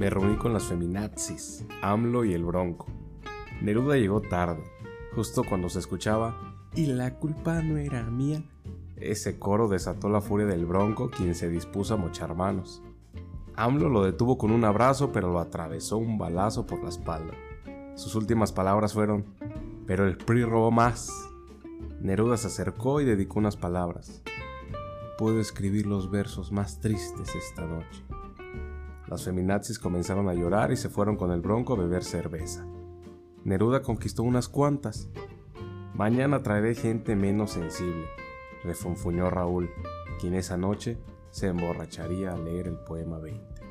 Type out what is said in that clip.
Me reuní con las feminazis, AMLO y el Bronco. Neruda llegó tarde, justo cuando se escuchaba y la culpa no era mía. Ese coro desató la furia del Bronco, quien se dispuso a mochar manos. AMLO lo detuvo con un abrazo, pero lo atravesó un balazo por la espalda. Sus últimas palabras fueron, pero el PRI robó más. Neruda se acercó y dedicó unas palabras. Puedo escribir los versos más tristes esta noche. Las feminazis comenzaron a llorar y se fueron con el bronco a beber cerveza. Neruda conquistó unas cuantas. Mañana traeré gente menos sensible, refunfuñó Raúl, quien esa noche se emborracharía a leer el poema 20.